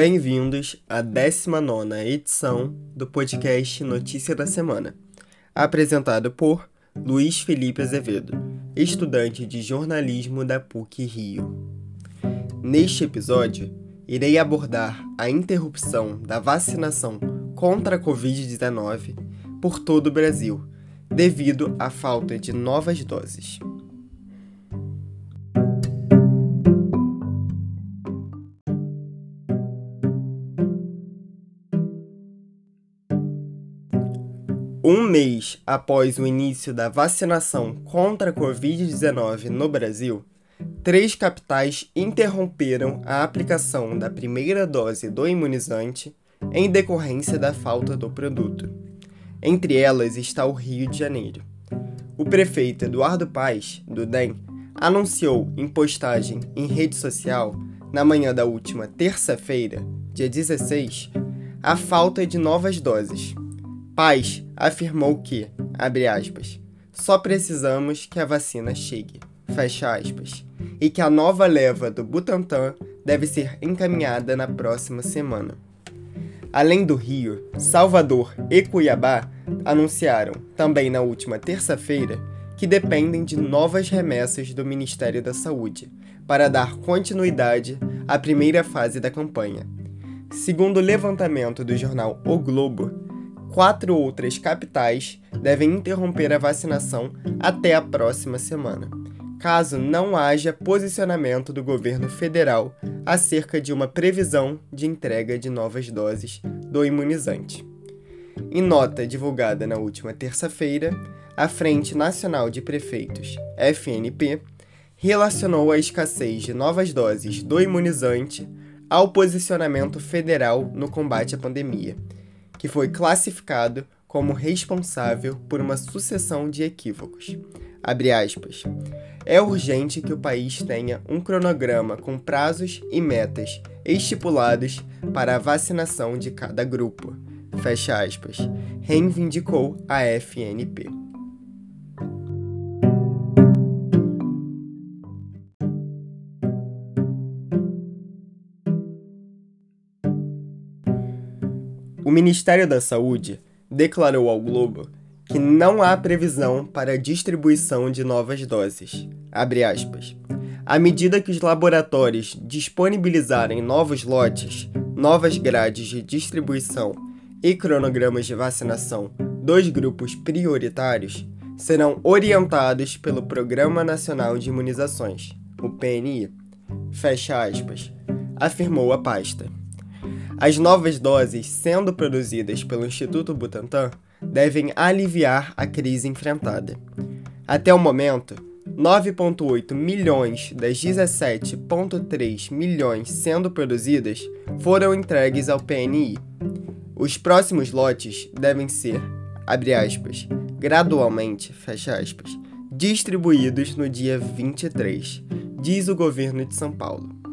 Bem-vindos à 19 edição do podcast Notícia da Semana, apresentado por Luiz Felipe Azevedo, estudante de jornalismo da PUC Rio. Neste episódio, irei abordar a interrupção da vacinação contra a Covid-19 por todo o Brasil, devido à falta de novas doses. Um mês após o início da vacinação contra a Covid-19 no Brasil, três capitais interromperam a aplicação da primeira dose do imunizante em decorrência da falta do produto. Entre elas está o Rio de Janeiro. O prefeito Eduardo Paes, do DEM, anunciou em postagem em rede social, na manhã da última terça-feira, dia 16, a falta de novas doses Paz afirmou que, abre aspas, só precisamos que a vacina chegue, fecha aspas, e que a nova leva do Butantan deve ser encaminhada na próxima semana. Além do Rio, Salvador e Cuiabá anunciaram, também na última terça-feira, que dependem de novas remessas do Ministério da Saúde para dar continuidade à primeira fase da campanha. Segundo o levantamento do jornal O Globo, quatro outras capitais devem interromper a vacinação até a próxima semana, caso não haja posicionamento do governo federal acerca de uma previsão de entrega de novas doses do imunizante. Em nota divulgada na última terça-feira, a Frente Nacional de Prefeitos, FNP, relacionou a escassez de novas doses do imunizante ao posicionamento federal no combate à pandemia que foi classificado como responsável por uma sucessão de equívocos. É urgente que o país tenha um cronograma com prazos e metas estipulados para a vacinação de cada grupo. Fecha aspas, reivindicou a FNP. O Ministério da Saúde declarou ao Globo que não há previsão para a distribuição de novas doses. À medida que os laboratórios disponibilizarem novos lotes, novas grades de distribuição e cronogramas de vacinação dos grupos prioritários, serão orientados pelo Programa Nacional de Imunizações, o PNI. Fecha aspas, afirmou a pasta. As novas doses sendo produzidas pelo Instituto Butantan devem aliviar a crise enfrentada. Até o momento, 9,8 milhões das 17,3 milhões sendo produzidas foram entregues ao PNI. Os próximos lotes devem ser, abre aspas, gradualmente, fecha aspas, distribuídos no dia 23, diz o governo de São Paulo.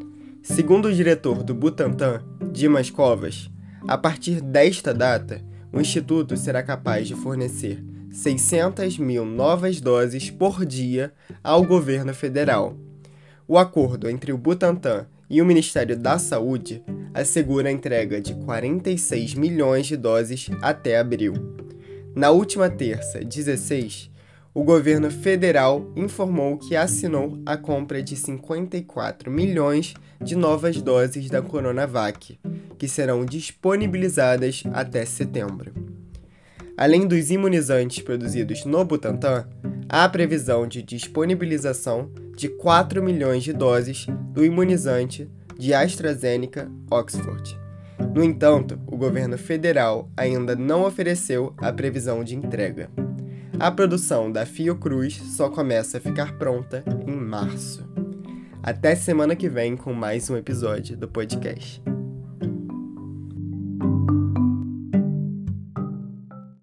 Segundo o diretor do Butantan, Dimas Covas, a partir desta data, o Instituto será capaz de fornecer 600 mil novas doses por dia ao governo federal. O acordo entre o Butantan e o Ministério da Saúde assegura a entrega de 46 milhões de doses até abril. Na última terça, 16, o governo federal informou que assinou a compra de 54 milhões de novas doses da Coronavac, que serão disponibilizadas até setembro. Além dos imunizantes produzidos no Butantan, há a previsão de disponibilização de 4 milhões de doses do imunizante de AstraZeneca Oxford. No entanto, o governo federal ainda não ofereceu a previsão de entrega. A produção da Fiocruz só começa a ficar pronta em março. Até semana que vem com mais um episódio do podcast.